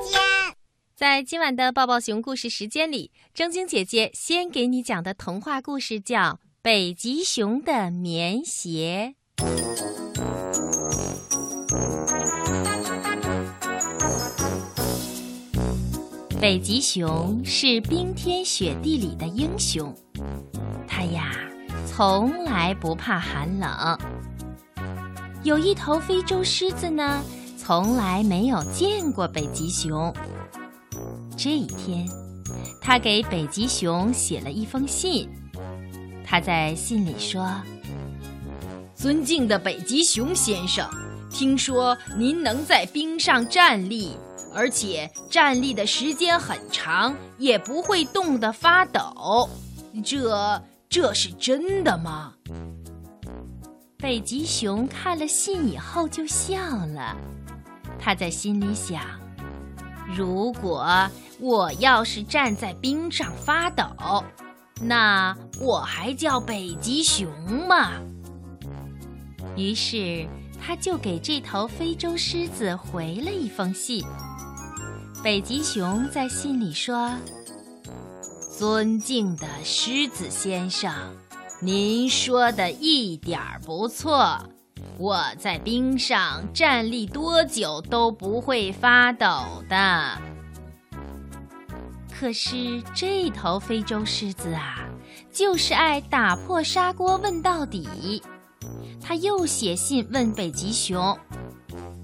间。在今晚的抱抱熊故事时间里，正晶姐姐先给你讲的童话故事叫《北极熊的棉鞋》。北极熊是冰天雪地里的英雄，它呀从来不怕寒冷。有一头非洲狮子呢，从来没有见过北极熊。这一天，他给北极熊写了一封信。他在信里说：“尊敬的北极熊先生，听说您能在冰上站立。”而且站立的时间很长，也不会冻得发抖，这这是真的吗？北极熊看了信以后就笑了，他在心里想：如果我要是站在冰上发抖，那我还叫北极熊吗？于是他就给这头非洲狮子回了一封信。北极熊在信里说：“尊敬的狮子先生，您说的一点儿不错。我在冰上站立多久都不会发抖的。可是这头非洲狮子啊，就是爱打破砂锅问到底。他又写信问北极熊。”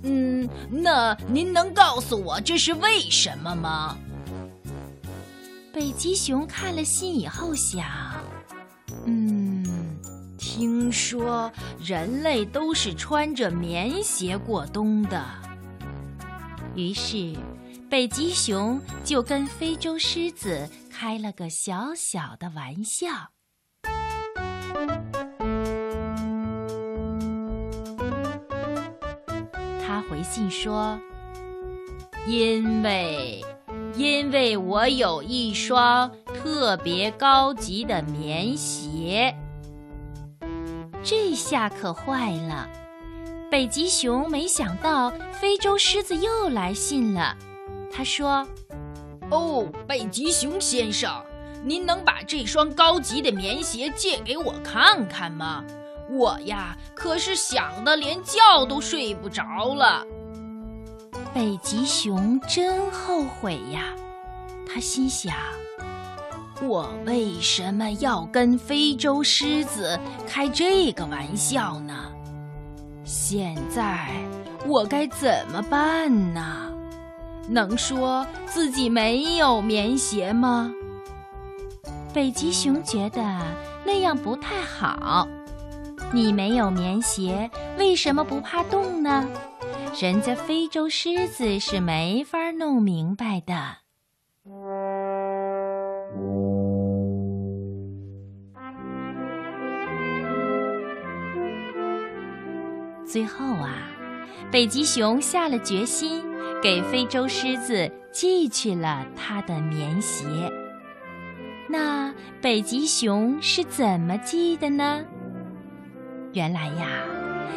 嗯，那您能告诉我这是为什么吗？北极熊看了信以后想，嗯，听说人类都是穿着棉鞋过冬的。于是，北极熊就跟非洲狮子开了个小小的玩笑。他回信说：“因为，因为我有一双特别高级的棉鞋。”这下可坏了，北极熊没想到非洲狮子又来信了。他说：“哦，北极熊先生，您能把这双高级的棉鞋借给我看看吗？”我呀，可是想的连觉都睡不着了。北极熊真后悔呀，他心想：我为什么要跟非洲狮子开这个玩笑呢？现在我该怎么办呢？能说自己没有棉鞋吗？北极熊觉得那样不太好。你没有棉鞋，为什么不怕冻呢？人家非洲狮子是没法弄明白的。最后啊，北极熊下了决心，给非洲狮子寄去了他的棉鞋。那北极熊是怎么寄的呢？原来呀，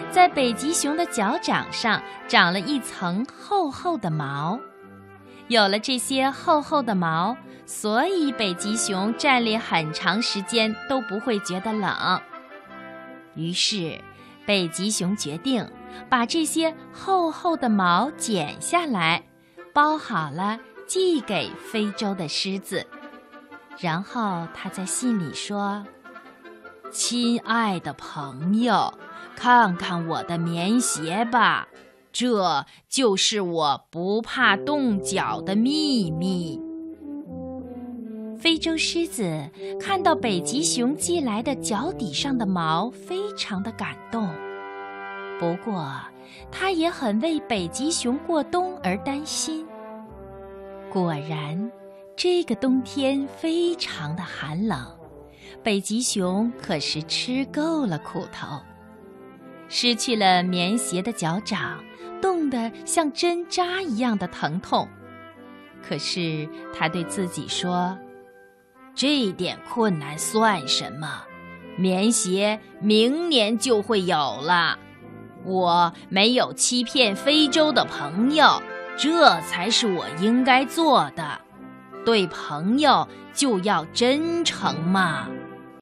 在北极熊的脚掌上长了一层厚厚的毛，有了这些厚厚的毛，所以北极熊站立很长时间都不会觉得冷。于是，北极熊决定把这些厚厚的毛剪下来，包好了寄给非洲的狮子。然后他在信里说。亲爱的朋友，看看我的棉鞋吧，这就是我不怕冻脚的秘密。非洲狮子看到北极熊寄来的脚底上的毛，非常的感动。不过，它也很为北极熊过冬而担心。果然，这个冬天非常的寒冷。北极熊可是吃够了苦头，失去了棉鞋的脚掌，冻得像针扎一样的疼痛。可是他对自己说：“这点困难算什么？棉鞋明年就会有了。我没有欺骗非洲的朋友，这才是我应该做的。对朋友就要真诚嘛。